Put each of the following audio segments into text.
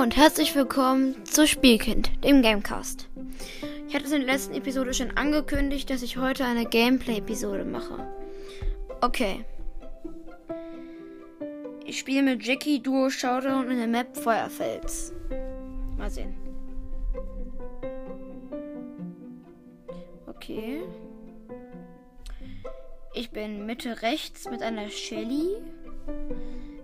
Und herzlich willkommen zu Spielkind, dem Gamecast. Ich hatte es in der letzten Episode schon angekündigt, dass ich heute eine Gameplay-Episode mache. Okay. Ich spiele mit Jackie Duo Showdown in der Map Feuerfels. Mal sehen. Okay. Ich bin Mitte rechts mit einer Shelly.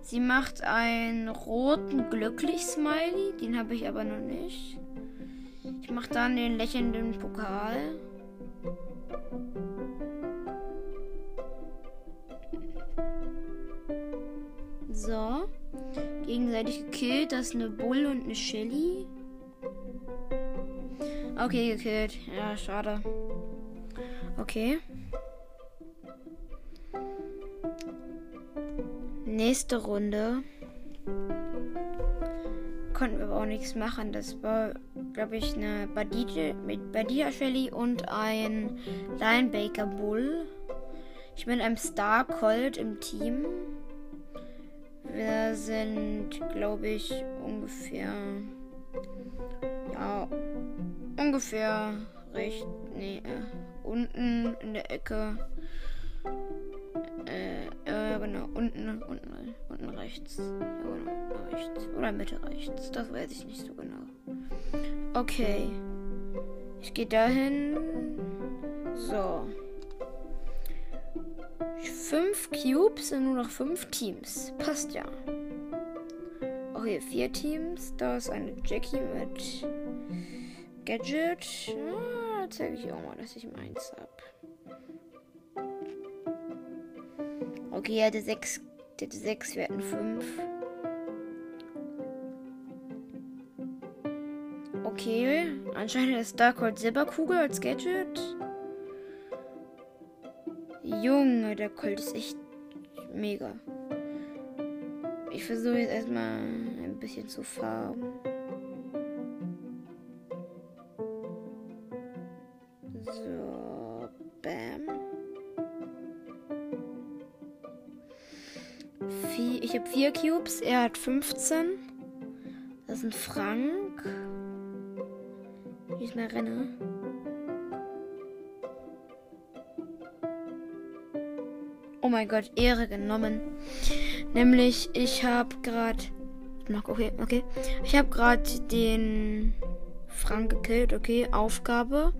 Sie macht einen roten Glücklich-Smiley. Den habe ich aber noch nicht. Ich mache dann den lächelnden Pokal. So. Gegenseitig gekillt. Das ist eine Bull und eine Shelly. Okay, gekillt. Ja, schade. Okay. Nächste Runde konnten wir aber auch nichts machen. Das war, glaube ich, eine Badite mit Badia Shelly und ein Linebaker Bull. Ich bin ein Star Colt im Team. Wir sind, glaube ich, ungefähr. Ja, ungefähr recht. Nee, äh, unten in der Ecke. Äh, genau, unten, unten, unten rechts. Ja, genau, rechts. Oder Mitte rechts. Das weiß ich nicht so genau. Okay. Ich gehe dahin. So. Fünf Cubes und nur noch fünf Teams. Passt ja. Okay, vier Teams. Da ist eine Jackie mit Gadget. Ah, zeige ich auch mal, dass ich meins habe. Okay, er hatte 6. Der hatte 6, wir hatten 5. Okay, anscheinend ist Darkhold Silberkugel als Gadget. Junge, der Colt ist echt mega. Ich versuche jetzt erstmal ein bisschen zu farben. 4 Cubes, er hat 15. Das ist ein Frank. Ich mal renne. Oh mein Gott, Ehre genommen. Nämlich, ich habe gerade. Okay, okay. Ich habe gerade den Frank gekillt. Okay, Aufgabe.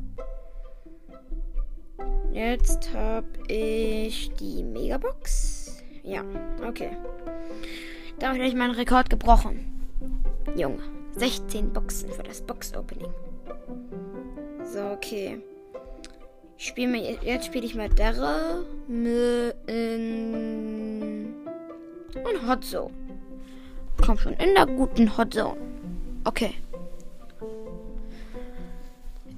Jetzt habe ich die Megabox. Ja, okay. Damit habe ich meinen Rekord gebrochen. Junge, 16 Boxen für das Box-Opening. So, okay. Ich spiele mir, jetzt spiele ich mal Darre in und Hot Zone. Komm schon, in der guten Hot Zone. Okay.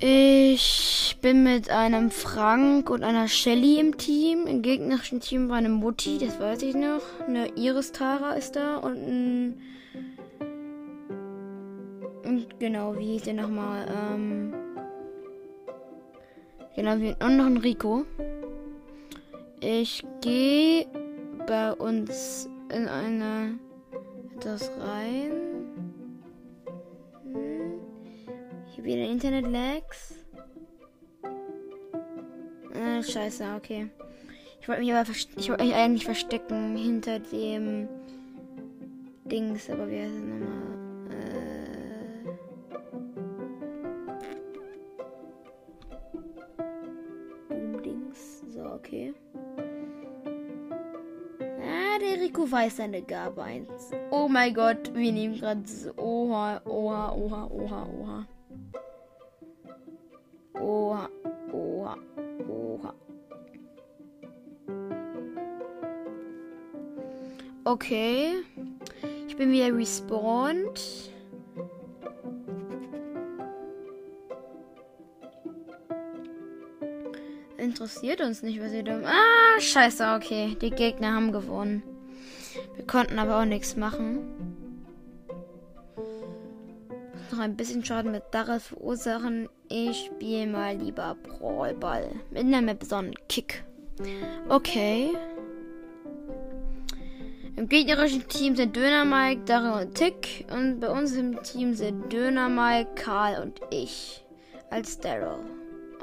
Ich bin mit einem Frank und einer Shelly im Team. Im gegnerischen Team war eine Mutti, das weiß ich noch. Eine Iris Tara ist da und ein. Und genau, wie hieß der nochmal? Ähm. Genau, und noch ein Rico. Ich gehe bei uns in eine. Das rein. Hier wieder Internet-Lags. Äh, scheiße, okay. Ich wollte mich aber ich wollte mich eigentlich verstecken hinter dem Dings, aber wir sind nochmal. Äh Dings. So, okay. Ah, der Rico weiß seine Gabe eins. Oh mein Gott, wir nehmen gerade so. Oha, oha, oha, oha. Oha, Okay. Ich bin wieder respawned. Interessiert uns nicht, was ihr da. Ah, scheiße, okay. Die Gegner haben gewonnen. Wir konnten aber auch nichts machen noch ein bisschen Schaden mit Darrell verursachen. Ich spiele mal lieber Brawlball. Mit einer Map Kick. Okay. Im gegnerischen Team sind Döner Mike, Daryl und Tick. Und bei uns im Team sind Döner Mike, Karl und ich. Als Daryl.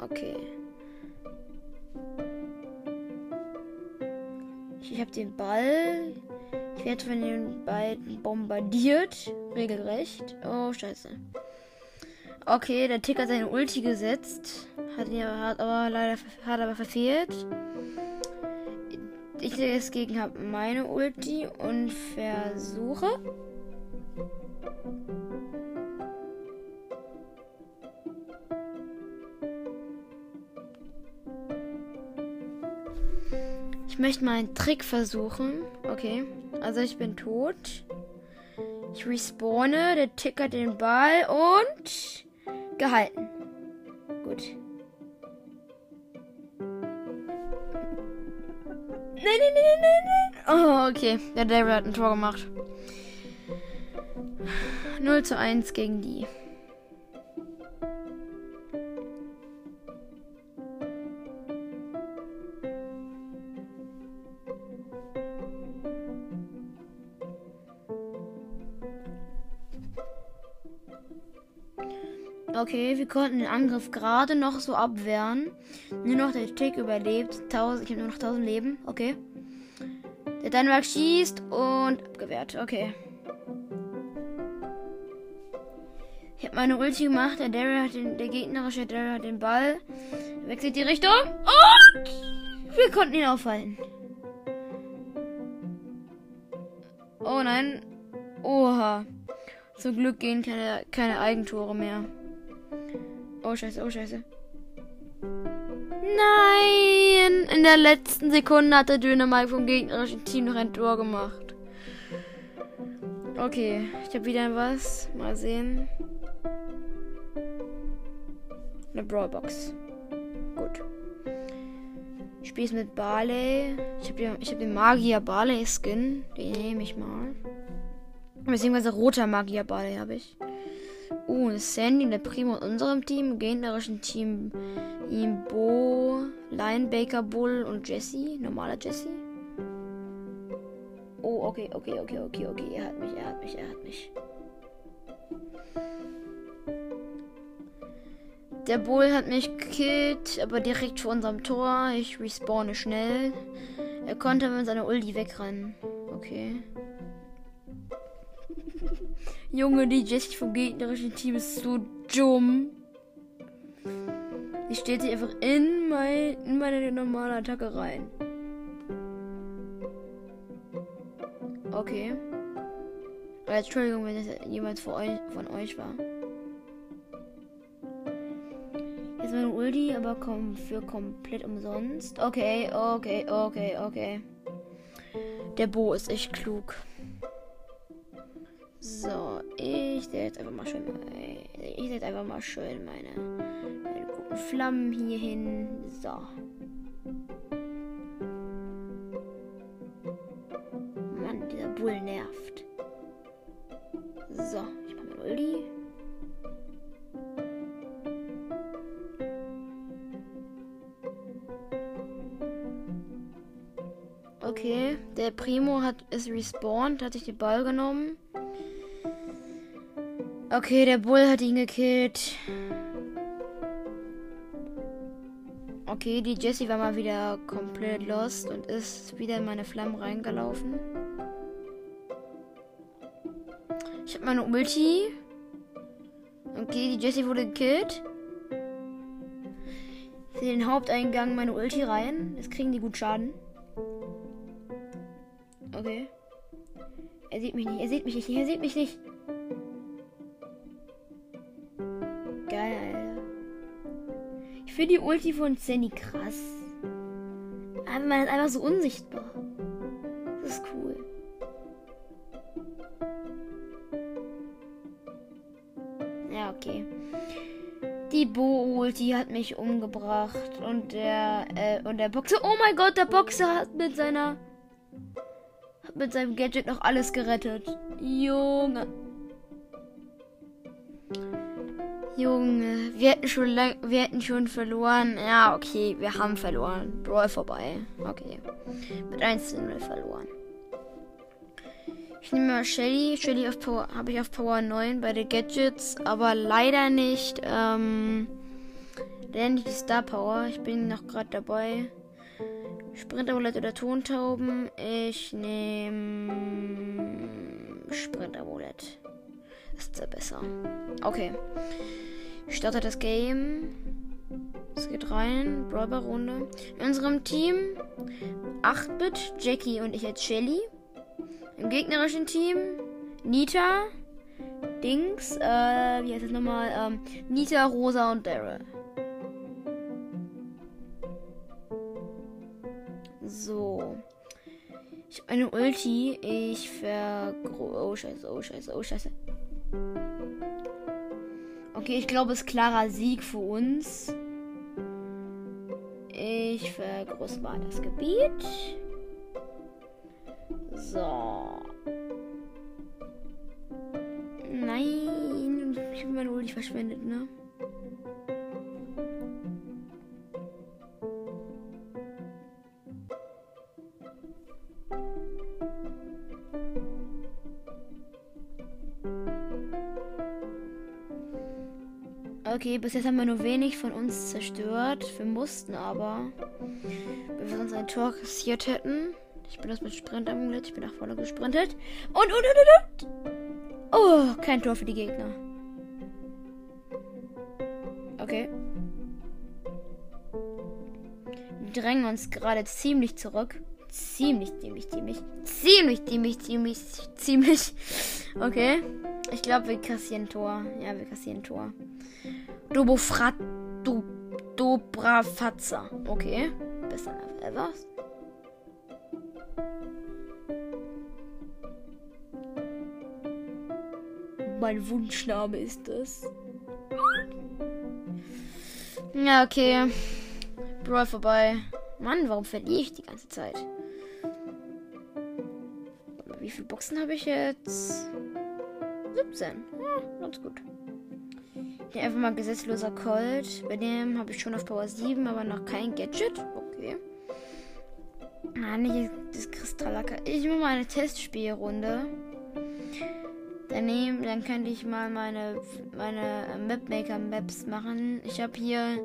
Okay. Ich habe den Ball. Ich werde von den beiden bombardiert. Regelrecht. Oh, scheiße. Okay, der Tick hat seine Ulti gesetzt. Hat, hat aber leider hat aber verfehlt. Ich deswegen habe meine Ulti und versuche. Ich möchte mal einen Trick versuchen. Okay. Also ich bin tot. Ich respawne, der tickert den Ball und gehalten. Okay. Der Daryl hat ein Tor gemacht. 0 zu 1 gegen die. Okay, wir konnten den Angriff gerade noch so abwehren. Nur noch der Tick überlebt. 1000, ich habe nur noch 1000 Leben. Okay. Der Dänemark schießt und abgewehrt. Okay. Ich habe meine Ulti gemacht. Der Daryl hat den, der gegnerische Daryl hat den Ball. Wechselt die Richtung. Und wir konnten ihn aufhalten. Oh nein. Oha. Zum Glück gehen keine, keine Eigentore mehr. Oh scheiße, oh scheiße. Nein! In der letzten Sekunde hat der Dynamite vom gegnerischen Team noch ein Tor gemacht. Okay, ich habe wieder was. Mal sehen. Eine Brawlbox. Gut. Ich spiele es mit Barley. Ich habe hab den Magier Barley Skin. Den nehme ich mal. Beziehungsweise roter Magier Barley habe ich. Uh, Sandy, der Primo in unserem Team, gegnerischen Team Imbo, Linebaker Bull und Jesse, normaler Jesse. Oh, okay, okay, okay, okay, okay. Er hat mich, er hat mich, er hat mich. Der Bull hat mich gekillt, aber direkt vor unserem Tor. Ich respawne schnell. Er konnte mit seiner Ulti wegrennen. Okay. Junge, die Jessie vom gegnerischen Team ist so dumm. Die steht sich einfach in, mein, in meine normale Attacke rein. Okay. Äh, Entschuldigung, wenn das jemand von euch, von euch war. Jetzt meine Ulti, aber komm, für komplett umsonst. Okay, okay, okay, okay. Der Bo ist echt klug. So, ich setze jetzt einfach mal schön. Ich setze einfach mal schön meine, meine guten Flammen hier hin. So. Mann, dieser Bull nervt. So, ich mache mal Ulti. Okay, der Primo hat ist respawned, hat sich den Ball genommen. Okay, der Bull hat ihn gekillt. Okay, die Jessie war mal wieder komplett lost und ist wieder in meine Flammen reingelaufen. Ich habe meine Ulti. Okay, die Jessie wurde gekillt. Ich sehe den Haupteingang meine Ulti rein. Jetzt kriegen die gut Schaden. Okay. Er sieht mich nicht, er sieht mich nicht, er sieht mich nicht. Finde die Ulti von Sandy krass. Aber man ist einfach so unsichtbar. Das ist cool. Ja, okay. Die Bo-Ulti hat mich umgebracht. Und der, äh, und der Boxer. Oh mein Gott, der Boxer hat mit seiner. Hat mit seinem Gadget noch alles gerettet. Junge. Junge, wir hätten schon wir hätten schon verloren. Ja, okay, wir haben verloren. Brawl vorbei. Okay. Mit 1 zu 0 verloren. Ich nehme mal Shelly. Shelly habe ich auf Power 9 bei den Gadgets, aber leider nicht, ähm, nicht die Star Power. Ich bin noch gerade dabei. Sprintermulett oder Tontauben. Ich nehme Sprintermulett. Ist besser. Okay. Ich starte das Game. Es geht rein. Brawler-Runde. In unserem Team 8-Bit, Jackie und ich als Shelly. Im gegnerischen Team Nita, Dings, äh, wie heißt das nochmal? Ähm, Nita, Rosa und Daryl. So. Ich habe eine Ulti. Ich ver... Oh, scheiße, oh, scheiße, oh, scheiße. Okay, ich glaube, es ist klarer Sieg für uns. Ich vergrößere mal das Gebiet. So. Nein, ich habe meine Ulti verschwendet, ne? Okay, bis jetzt haben wir nur wenig von uns zerstört. Wir mussten aber, wenn wir sonst ein Tor kassiert hätten. Ich bin das mit Sprint amulett. Ich bin nach vorne gesprintet. Und, und, und, und, und. Oh, kein Tor für die Gegner. Okay. Die drängen uns gerade ziemlich zurück. Ziemlich, ziemlich, ziemlich. Ziemlich, ziemlich, ziemlich, ziemlich. Okay. Ich glaube, wir kassieren Tor. Ja, wir kassieren Tor. Dobofrat. Du. Dobrafatza. Okay. Besser als ever. Mein Wunschname ist das. Ja, okay. Brawl vorbei. Mann, warum verliere ich die ganze Zeit? Wie viele Boxen habe ich jetzt? 17. Ja, ganz gut. Hier einfach mal gesetzloser Colt. Bei dem habe ich schon auf Power 7, aber noch kein Gadget. Okay. Ah, nicht das Kristallacker. Ich mache mal eine Testspielrunde. Daneben, dann könnte ich mal meine, meine Mapmaker Maps machen. Ich habe hier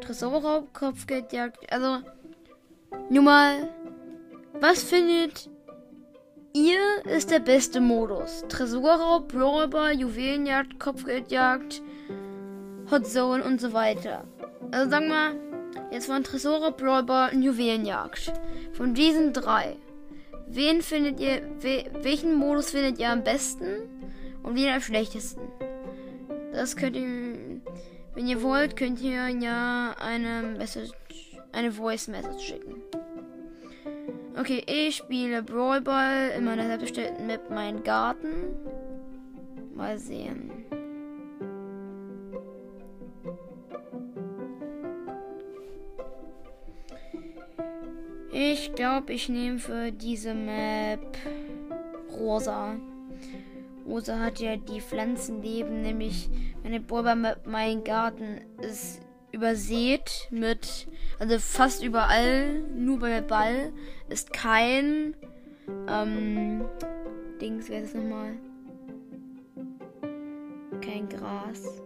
Tresorraub, Kopfgeldjagd. Also, nur mal, was findet ihr ist der beste Modus? Tresorraub, Brawler, Juwelenjagd, Kopfgeldjagd, Hot Zone und so weiter. Also sag mal, jetzt von Tresorraub, Brawler und Juwelenjagd. Von diesen drei. Wen findet ihr, we, welchen Modus findet ihr am besten und wen am schlechtesten? Das könnt ihr, wenn ihr wollt, könnt ihr ja eine Message, eine Voice Message schicken. Okay, ich spiele Brawl Ball in meiner selbstbestellten Map Mein Garten. Mal sehen. Ich glaube, ich nehme für diese Map Rosa. Rosa hat ja die Pflanzenleben, nämlich meine Bäume, mein Garten ist übersät mit, also fast überall, nur bei Ball, ist kein, ähm, Dings, wer ist das nochmal? Kein Gras.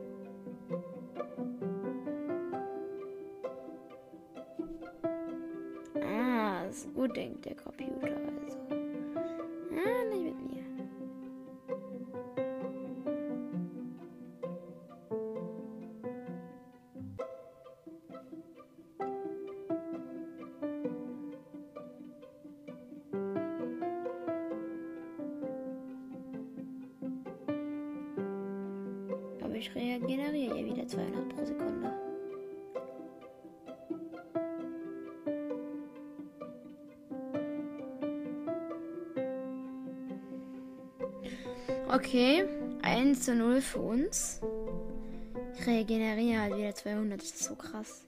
Ah, so denkt der Computer also. Ah, nicht mit mir. Ich regeneriere hier wieder 200 pro Sekunde. Okay, 1 zu 0 für uns. Ich regeneriere halt wieder 200, das ist so krass.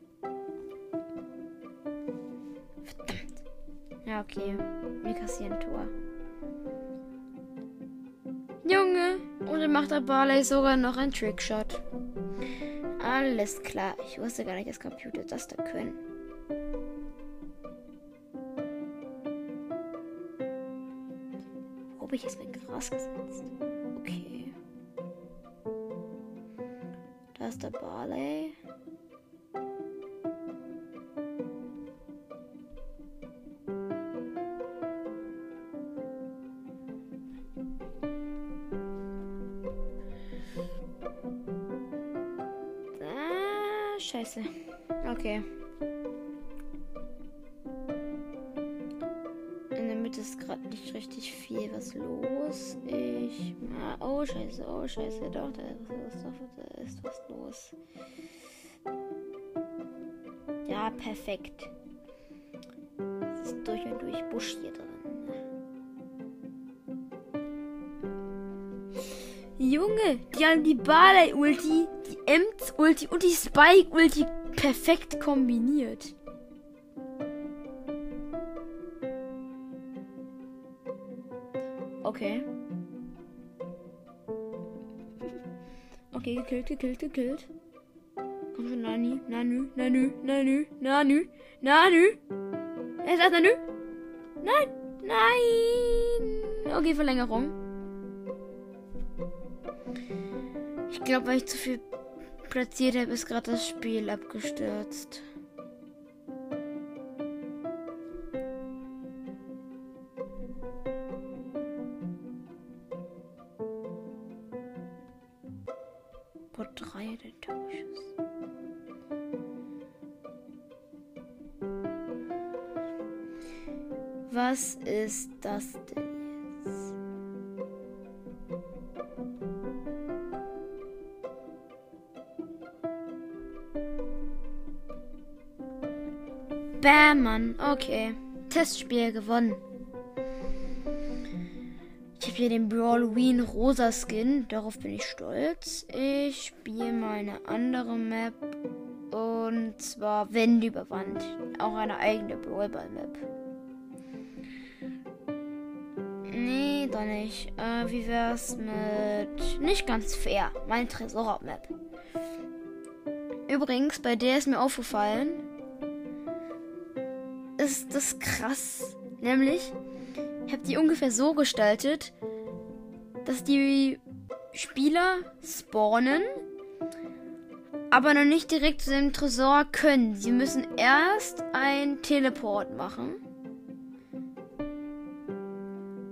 Verdammt. Ja, okay. Wir kassieren Tor. Macht der Barley sogar noch einen Trickshot. Alles klar. Ich wusste gar nicht, dass Computer das da können. Warum glaube ich, ist mir Gras gesetzt. Okay. Da ist der Barley. Ich. Oh, scheiße, oh, scheiße. Doch, da ist was, da ist was los. Ja, perfekt. Es ist durch und durch Busch hier drin. Junge, die haben die Barley-Ulti, die Ems-Ulti und die Spike-Ulti perfekt kombiniert. Gekillt, gekillt, gekillt. Komm schon, Nani. Nanu, Nanu, Nanu, Nanu, Nanu. Er sagt Nanu. Nein, nein. Okay, Verlängerung. Ich glaube, weil ich zu viel platziert habe, ist gerade das Spiel abgestürzt. Das denn jetzt? Bam, Mann. Okay. Testspiel gewonnen. Ich habe hier den Brawloween rosa Skin. Darauf bin ich stolz. Ich spiele meine andere Map. Und zwar Wände über Wand. Auch eine eigene Brawlball-Map. Nee, doch nicht. Äh, wie wär's mit. Nicht ganz fair. Mein Tresor-Map. Übrigens, bei der ist mir aufgefallen, ist das krass. Nämlich, ich habe die ungefähr so gestaltet, dass die Spieler spawnen, aber noch nicht direkt zu dem Tresor können. Sie müssen erst ein Teleport machen.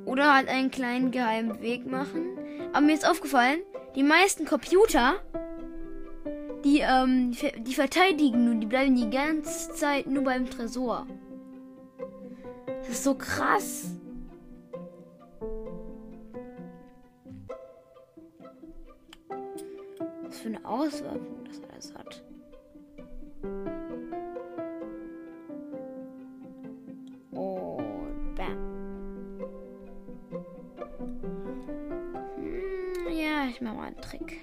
Oder halt einen kleinen geheimen Weg machen. Aber mir ist aufgefallen, die meisten Computer, die, ähm, die verteidigen nur, die bleiben die ganze Zeit nur beim Tresor. Das ist so krass. Was für eine Auswirkung das alles hat. Ich mach mal einen Trick.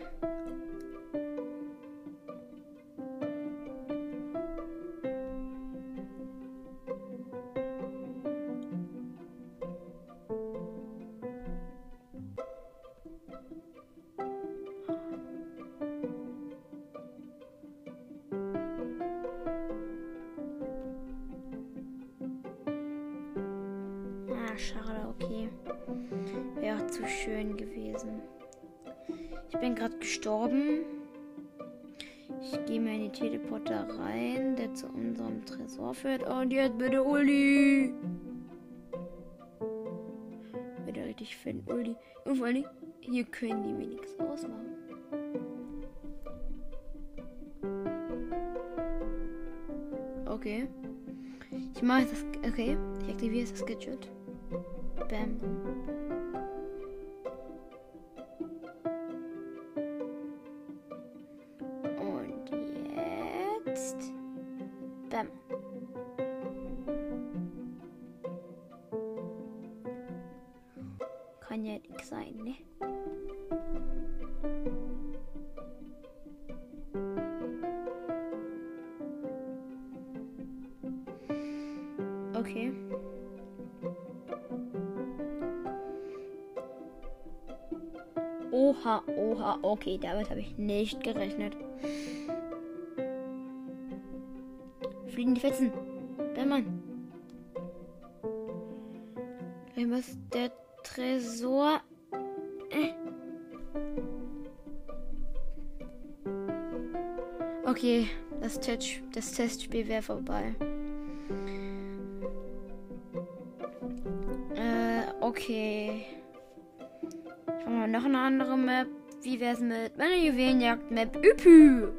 Ah, schade, okay. Wäre auch zu schön gewesen. Ich bin gerade gestorben. Ich gehe mal in die Teleporter rein, der zu unserem Tresor führt. Und jetzt bitte Uli. Bitte richtig finden, Uli. Und vor allem, hier können die mir nichts ausmachen. Okay. Ich mache das. Okay. Ich aktiviere das Gadget. Bam. Oha, oha, okay, damit habe ich nicht gerechnet. Fliegen die Fetzen. Bam, Mann. Was der Tresor. Äh. Okay, das, Test, das Testspiel wäre vorbei. Äh, okay. Noch eine andere Map. Wie wär's mit meiner Juwelenjagd-Map Üpü?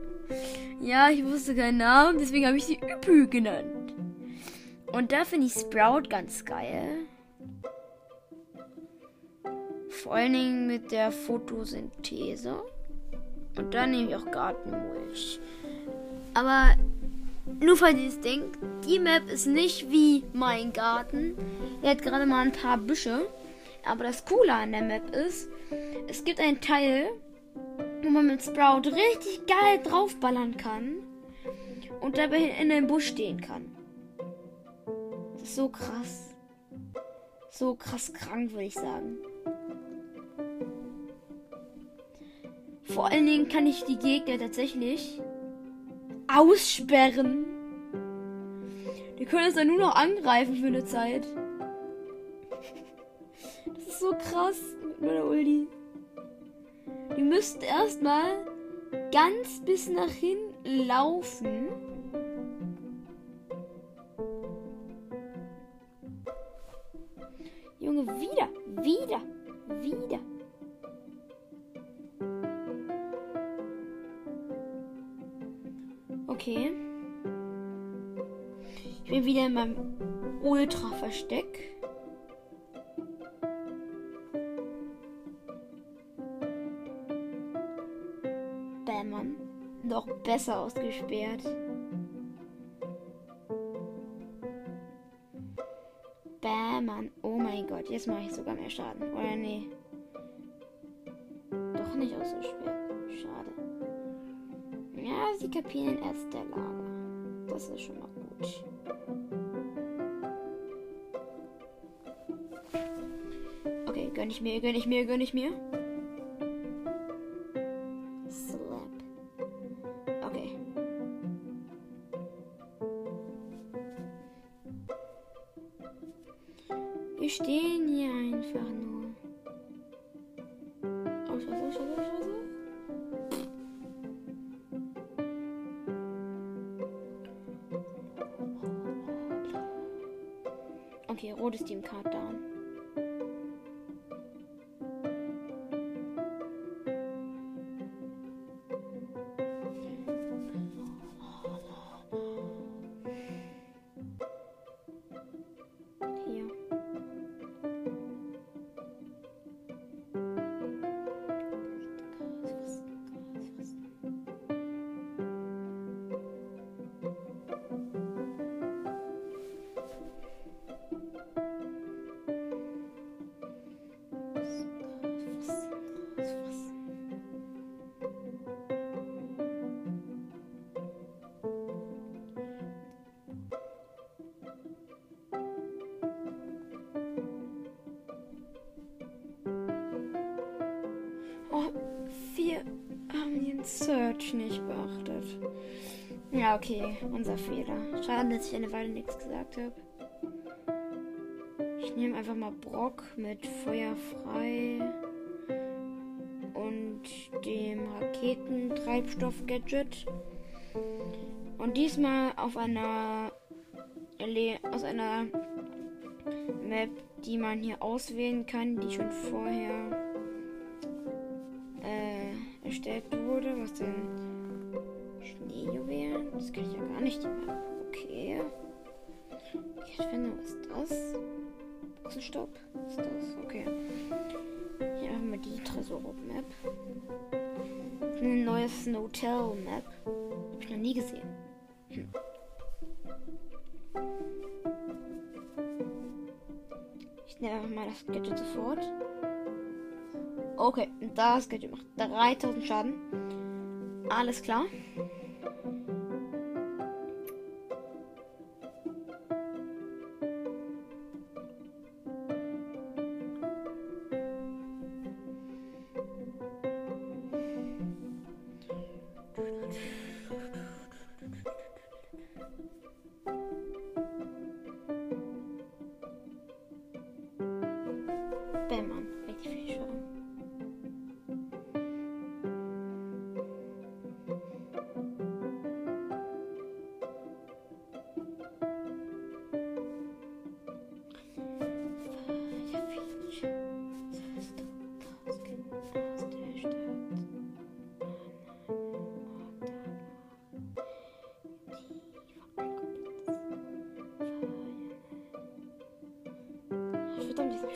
Ja, ich wusste keinen Namen, deswegen habe ich sie Üpü genannt. Und da finde ich Sprout ganz geil. Vor allen Dingen mit der Photosynthese. Und dann nehme ich auch Gartenmulch. Aber nur falls ihr es denkt, die Map ist nicht wie mein Garten. Er hat gerade mal ein paar Büsche. Aber das Coole an der Map ist, es gibt einen Teil, wo man mit Sprout richtig geil draufballern kann und dabei in einem Busch stehen kann. Das ist so krass. So krass krank, würde ich sagen. Vor allen Dingen kann ich die Gegner tatsächlich aussperren. Die können es dann nur noch angreifen für eine Zeit. Das ist so krass mit meiner Ulti. Ihr müsst erstmal ganz bis nach hinten laufen. Junge, wieder, wieder, wieder. Okay. Ich bin wieder in meinem Ultra-Versteck. Besser ausgesperrt. Bam, Mann. Oh mein Gott, jetzt mache ich sogar mehr Schaden. Oder nee. Doch nicht ausgesperrt. Schade. Ja, sie kapieren erst der Lager. Das ist schon mal gut. Okay, gönn ich mir, gönn ich mir, gönn ich mir. Okay, rotes Team Card okay, unser Fehler. Schade, dass ich eine Weile nichts gesagt habe. Ich nehme einfach mal Brock mit Feuer frei und dem Raketentreibstoff-Gadget. Und diesmal auf einer Le aus einer Map, die man hier auswählen kann, die schon vorher äh, erstellt wurde. Was denn? Schneejuwelen? Das kann ich ja gar nicht. Mehr. Okay. Ich finde, was ist das? Boxenstopp? Was ist das? Okay. Hier haben wir die Tresor-Map. Eine neue Snowtell-Map. Hab ich noch nie gesehen. Hm. Ich nehme einfach mal das Gadget sofort. Okay, das Gadget macht 3000 Schaden. Alles klar.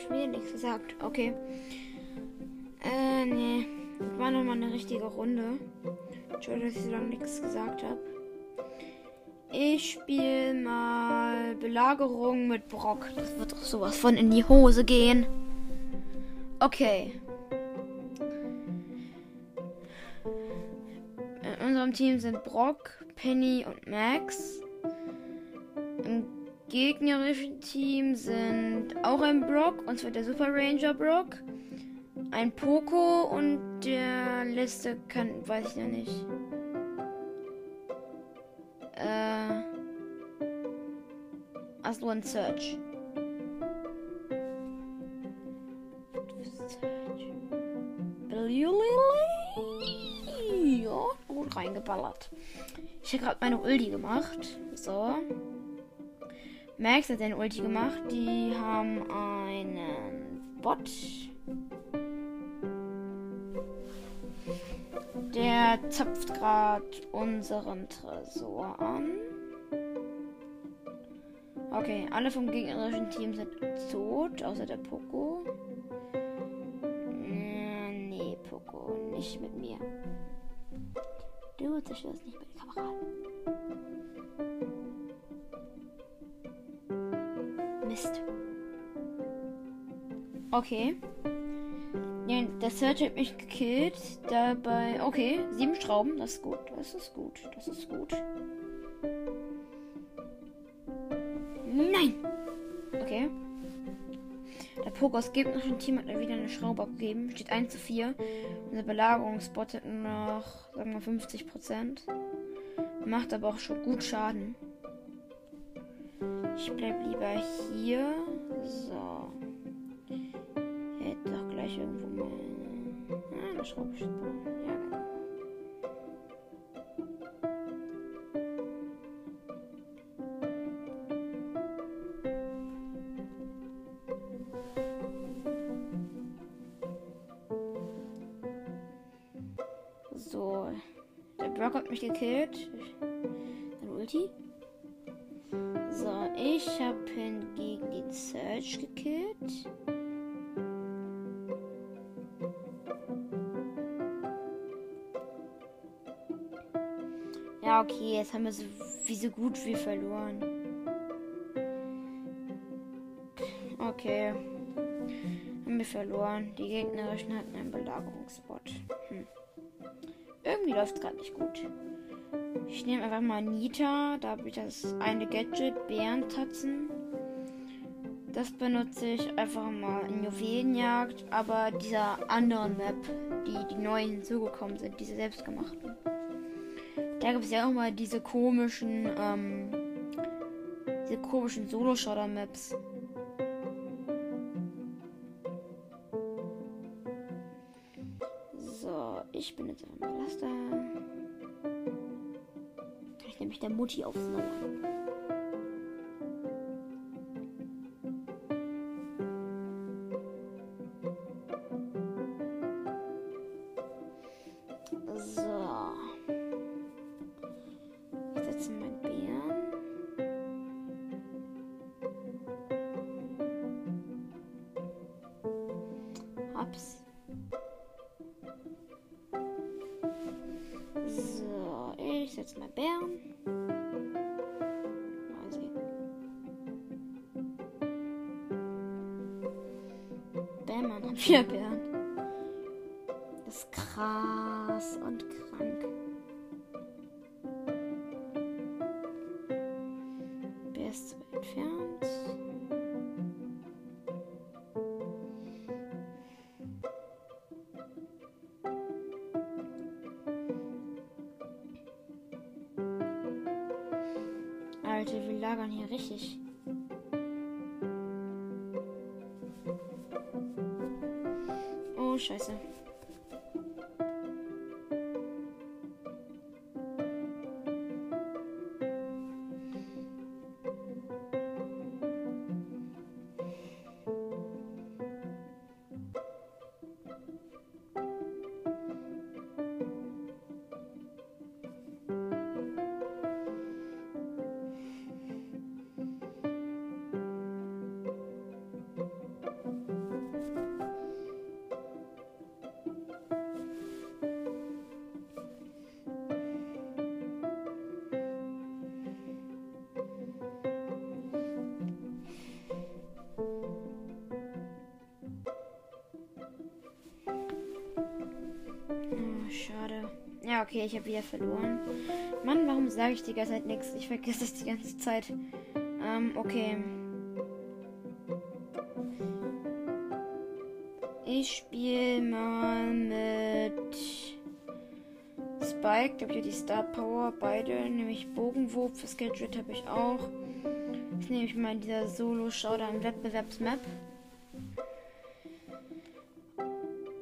Ich mir nichts gesagt. Okay. Äh, nee. War nochmal eine richtige Runde. Entschuldigung, dass ich so lange nichts gesagt habe. Ich spiele mal Belagerung mit Brock. Das wird doch sowas von in die Hose gehen. Okay. In unserem Team sind Brock, Penny und Max. Gegnerischen Team sind auch ein Brock, und zwar der Super Ranger Brock, ein Poco und der letzte kann, weiß ich noch nicht. Äh. Also ein Search. Ja, gut reingeballert. Ich habe gerade meine Ulti gemacht. So. Max hat eine Ulti gemacht. Die haben einen Bot. Der zapft gerade unseren Tresor an. Okay, alle vom gegnerischen Team sind tot, außer der Poco. Äh, nee, Poco, nicht mit mir. Du zerstörst nicht meine Kameraden. Mist. Okay. Der Search hat mich gekillt. Dabei. Okay, sieben Schrauben. Das ist gut. Das ist gut. Das ist gut. Nein! Okay. Der Pokers gegnerischen Team hat wieder eine Schraube abgegeben. Steht 1 zu 4. Unser Belagerungsbot hat nur noch, sagen wir, 50 Prozent. Macht aber auch schon gut Schaden. Ich bleib lieber hier. So. Hätte doch gleich irgendwo mal. Ah, eine Schraube Ja, okay, jetzt haben wir so wie so gut wie verloren. Okay. Haben wir verloren. Die gegnerischen hatten einen Belagerungsbot. Hm. Irgendwie läuft es gerade nicht gut. Ich nehme einfach mal Nita. Da habe ich das eine Gadget, Bärentatzen. Das benutze ich einfach mal in Juwelenjagd. Aber dieser anderen Map, die die neuen hinzugekommen sind, diese selbstgemachten. Da gibt es ja auch mal diese komischen, ähm, diese komischen Solo-Shooter-Maps. So, ich bin jetzt einfach mal das da. Kann ich nämlich der Mutti aufs Alter, wir lagern hier richtig. Oh, scheiße. Okay, ich habe wieder verloren. Mann, warum sage ich die ganze Zeit nichts? Ich vergesse es die ganze Zeit. Ähm, okay. Ich spiele mal mit Spike. Da habe ich die Star Power. Beide. Nämlich Bogenwurf. Für Skilled habe ich auch. Jetzt nehme ich mal dieser Solo-Showdown-Wettbewerbsmap.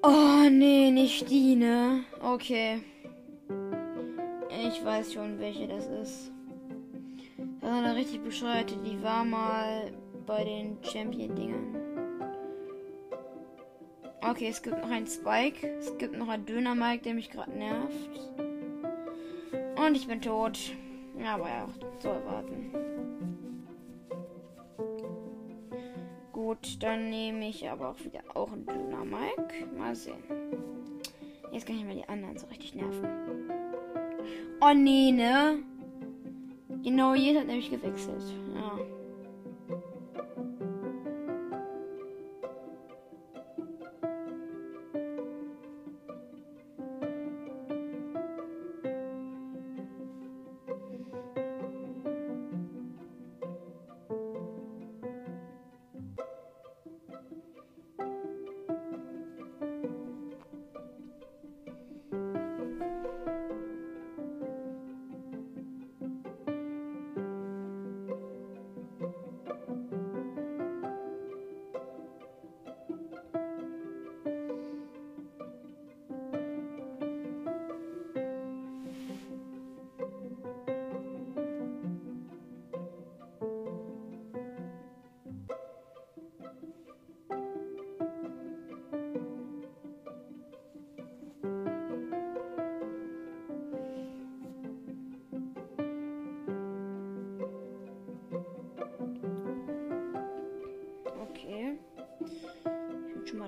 Oh, nee, nicht die, ne? Okay. Ich weiß schon, welche das ist. Das ist eine richtig bescheuerte. Die war mal bei den Champion-Dingern. Okay, es gibt noch einen Spike. Es gibt noch einen Döner-Mike, der mich gerade nervt. Und ich bin tot. Ja, aber ja, so erwarten. Gut, dann nehme ich aber auch wieder auch einen Döner Mike. Mal sehen. Jetzt kann ich mal die anderen so richtig nerven. Oh nee, ne? Genau, jeder hat nämlich gewechselt. Ja.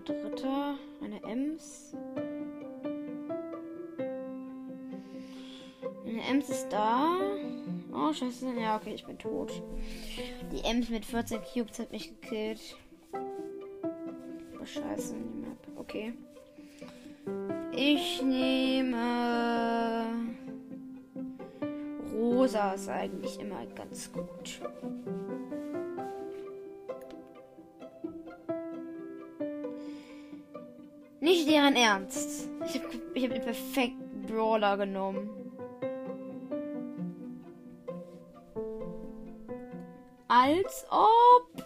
Dritter. Eine Ems. Eine Ems ist da. Oh, scheiße. Ja, okay, ich bin tot. Die Ems mit 14 Cubes hat mich gekillt. Oh, scheiße. Okay. Ich nehme. Rosa ist eigentlich immer ganz gut. Deren Ernst. Ich habe ich hab den perfekten Brawler genommen. Als ob.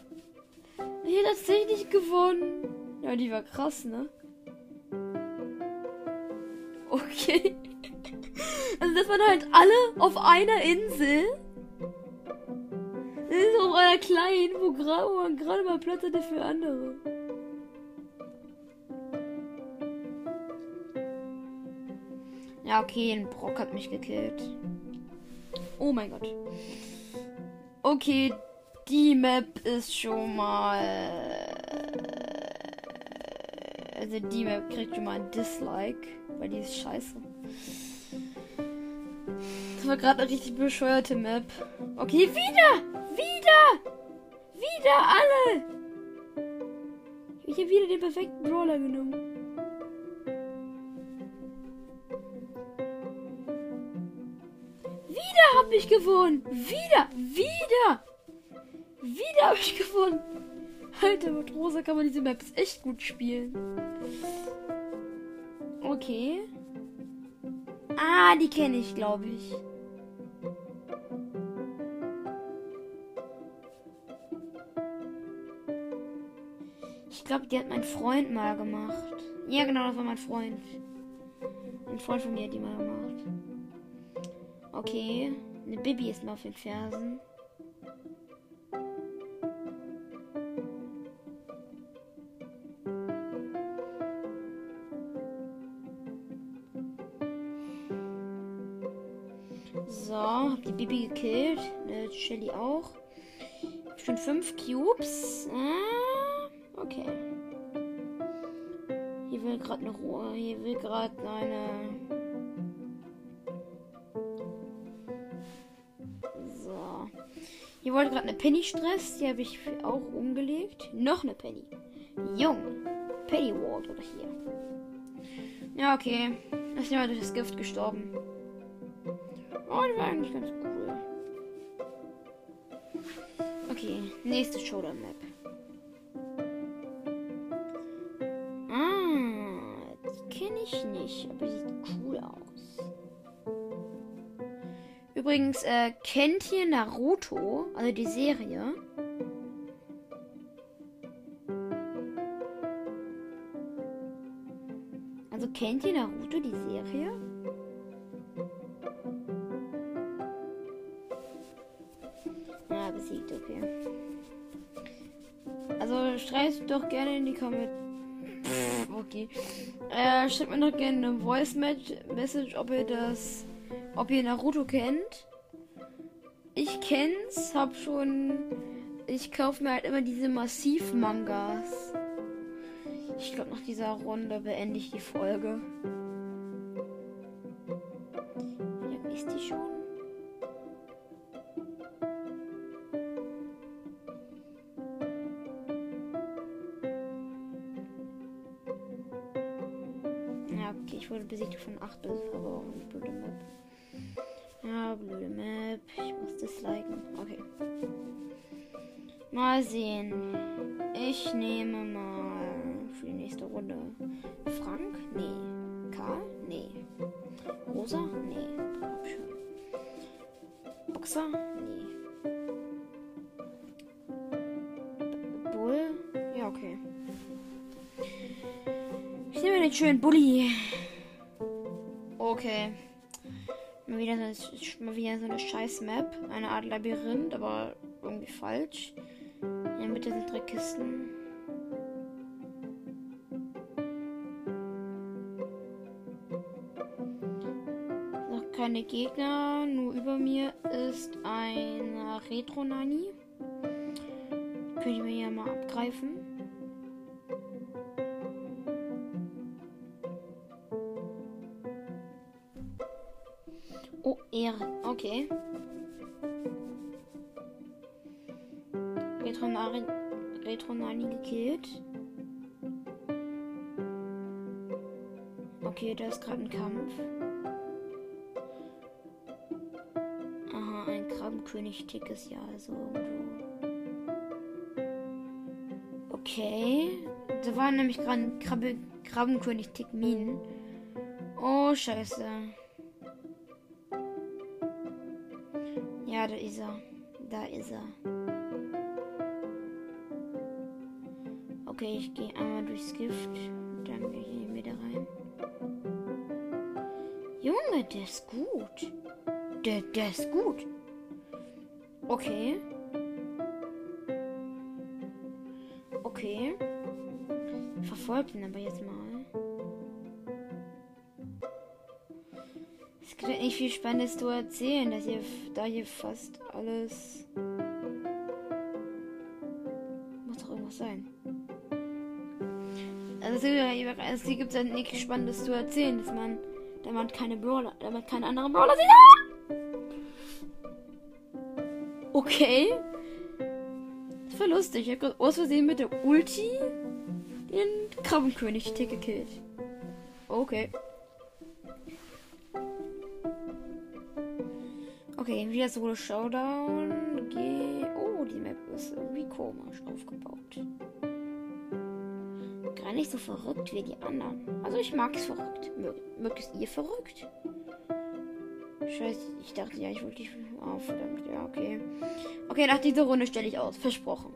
Ich hätte tatsächlich gewonnen. Ja, die war krass, ne? Okay. Also das waren halt alle auf einer Insel. Das ist auf einer kleinen, wo, wo man gerade mal Platz hatte für andere. Ja, okay, ein Brock hat mich gekillt. Oh mein Gott. Okay, die Map ist schon mal. Also die Map kriegt schon mal ein Dislike, weil die ist scheiße. Das war gerade eine richtig bescheuerte Map. Okay, wieder! Wieder! Wieder alle! Ich habe wieder den perfekten Brawler genommen. Ich gewonnen. Wieder, wieder. Wieder habe ich gewonnen. Alter, mit Rosa kann man diese Maps echt gut spielen. Okay. Ah, die kenne ich, glaube ich. Ich glaube, die hat mein Freund mal gemacht. Ja, genau, das war mein Freund. Ein Freund von mir hat die mal gemacht. Okay. Eine Bibi ist mal auf den Fersen. So, hab die Bibi gekillt. Eine Shelly auch. Schon fünf Cubes. Ah, okay. Hier will gerade eine Ruhe. Hier will gerade eine Hier wollte gerade eine Penny Stress. Die habe ich auch umgelegt. Noch eine Penny. Jung. Penny Ward oder hier. Ja, okay. Ist jemand durch das Gift gestorben. Oh, das war eigentlich ganz cool. Okay, nächste Showdown-Map. Ah, die kenne ich nicht, aber sieht cool aus. Übrigens, äh, kennt ihr Naruto, also die Serie? Also kennt ihr Naruto, die Serie? Ja, besiegt, okay. Also schreibt doch gerne in die Kommentare. Okay. Äh, schreibt mir doch gerne eine Voice Message, ob ihr das, ob ihr Naruto kennt. Ich kenn's, hab schon, ich kaufe mir halt immer diese Massiv-Mangas. Ich glaube, nach dieser Runde beende ich die Folge. Wie lange ist die schon? Ja, okay, ich wurde besiegt von 8 bis, eine blöde Map. Ja, blöde Map. Ich muss disliken. Okay. Mal sehen. Ich nehme mal für die nächste Runde Frank? Nee. Karl? Nee. Rosa? Nee. Boxer? Nee. Bull? Ja, okay. Ich nehme den schönen Bulli. Okay. Wieder, so, mal wieder so eine scheiß Map. Eine Art Labyrinth, aber irgendwie falsch. In der Mitte sind drei Kisten. Noch keine Gegner, nur über mir ist ein Retro-Nani. Könnte ich mir ja mal abgreifen. Okay. Retro-Nani Retro gekillt. Okay, da ist gerade ein Kampf. Aha, ein Krabbenkönig-Tick ist ja also irgendwo. Okay. Da war nämlich gerade Krabbe Krabbenkönig-Tick Minen. Oh, scheiße. Da ist er. Da ist er. Okay, ich gehe einmal durchs Gift. Dann gehe ich wieder rein. Junge, der ist gut. Der, der ist gut. Okay. Okay. Verfolgt ihn aber jetzt mal. Nicht viel Spannendes zu erzählen, dass hier, da hier fast alles. Muss doch irgendwas sein. Also, also hier gibt es halt nichts Spannendes zu erzählen, dass man, da man keine Brawler, da man keine anderen Brawler sieht. Okay. Das war lustig. Ich habe gerade aus Versehen mit der Ulti den Krabbenkönig-Tick gekillt. Okay. Wieder Solo Showdown. Geh. Oh, die Map ist irgendwie komisch aufgebaut. Gar nicht so verrückt wie die anderen. Also ich mag es verrückt. Mögt es ihr verrückt? Scheiße, ich dachte ja, ich wollte dich. Oh, verdammt. Ja, okay. Okay, nach dieser Runde stelle ich aus. Versprochen.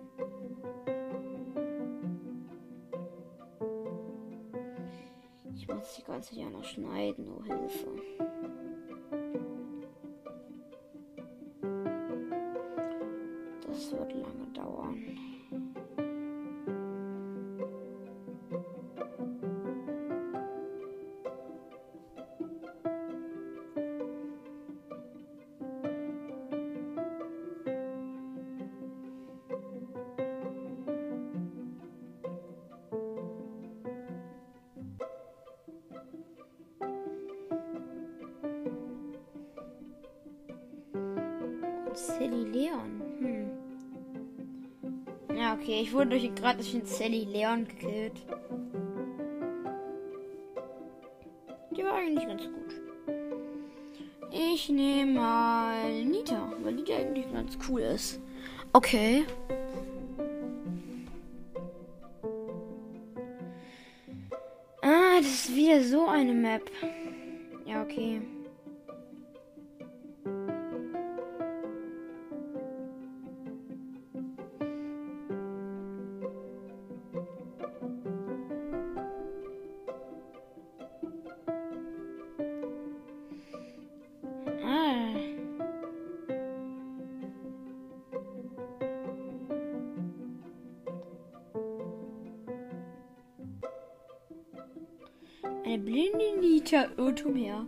Ich muss die ganze Jahr noch schneiden. Oh, Hilfe. Ich wurde durch den Sally Leon gekillt. eigentlich ganz gut. Ich nehme mal Nita, weil Nita eigentlich ganz cool ist. Okay. Ah, das ist wieder so eine Map. Ja, okay. Nita Irrtum her.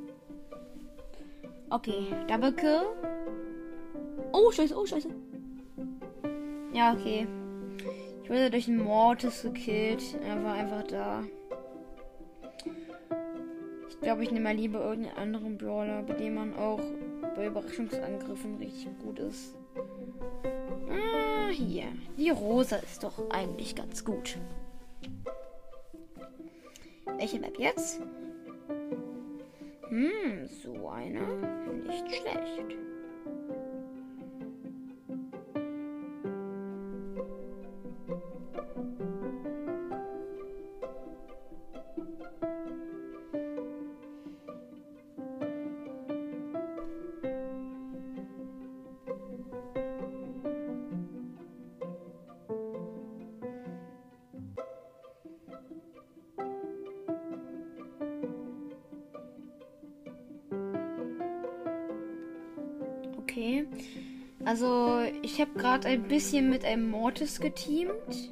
Okay, Double Kill. Oh, scheiße, oh, scheiße. Ja, okay. Ich wurde durch einen Mortis gekillt. Er war einfach da. Ich glaube, ich nehme mal lieber irgendeinen anderen Brawler, bei dem man auch bei Überraschungsangriffen richtig gut ist. Ah, hier. Die Rosa ist doch eigentlich ganz gut. Welche Map jetzt? Hm, so eine. Nicht schlecht. Okay. Also, ich habe gerade ein bisschen mit einem Mortis geteamt.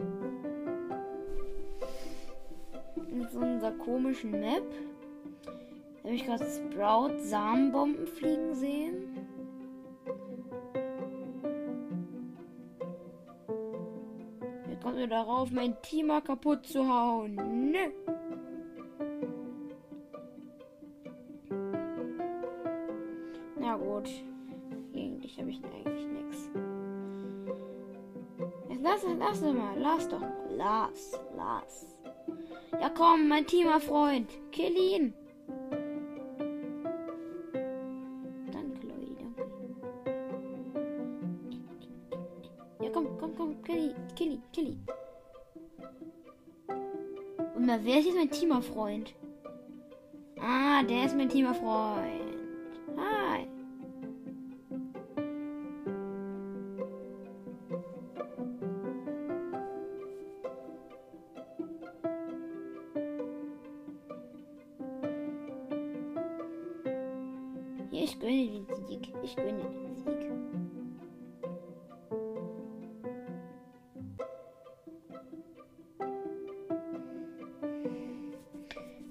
In so einer komischen Map. Da habe ich gerade Sprout Samenbomben fliegen sehen. Jetzt kommt mir darauf, mein Teamer kaputt zu hauen. Nö. Lass, mal, lass doch mal. Lass, lass. Ja komm, mein Teamer-Freund. Kill ihn. Danke, Chloe, danke. Ja komm, komm, komm, kill ihn, kill ihn, kill ihn. Und wer ist jetzt mein Teamer-Freund? Ah, der ist mein Teamer-Freund.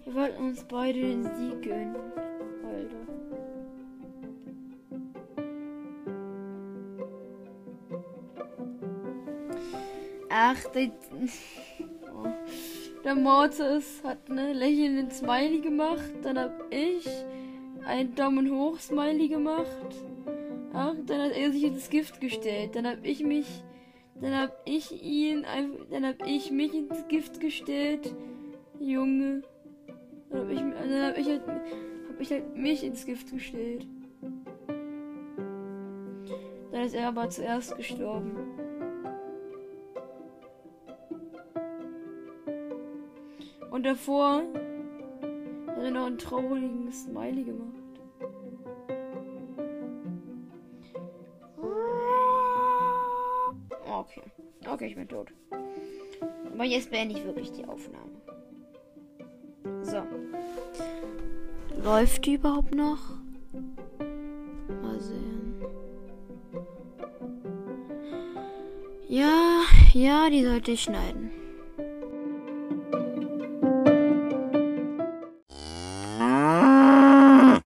Wir wollten uns beide den Sieg gönnen. Alter. Ach, der, der Mortis hat eine lächelnde Smiley gemacht. Dann hab ich ein Daumen hoch Smiley gemacht. Ach, dann hat er sich ins Gift gestellt. Dann habe ich mich, dann habe ich ihn, dann habe ich mich ins Gift gestellt. Junge. Dann habe ich, halt, hab ich halt mich ins Gift gestellt. Dann ist er aber zuerst gestorben. Und davor hat er noch einen traurigen Smiley gemacht. Okay. Okay, ich bin tot. Aber jetzt beende ich wirklich die Aufnahme. Läuft die überhaupt noch? Mal sehen. Ja, ja, die sollte ich schneiden.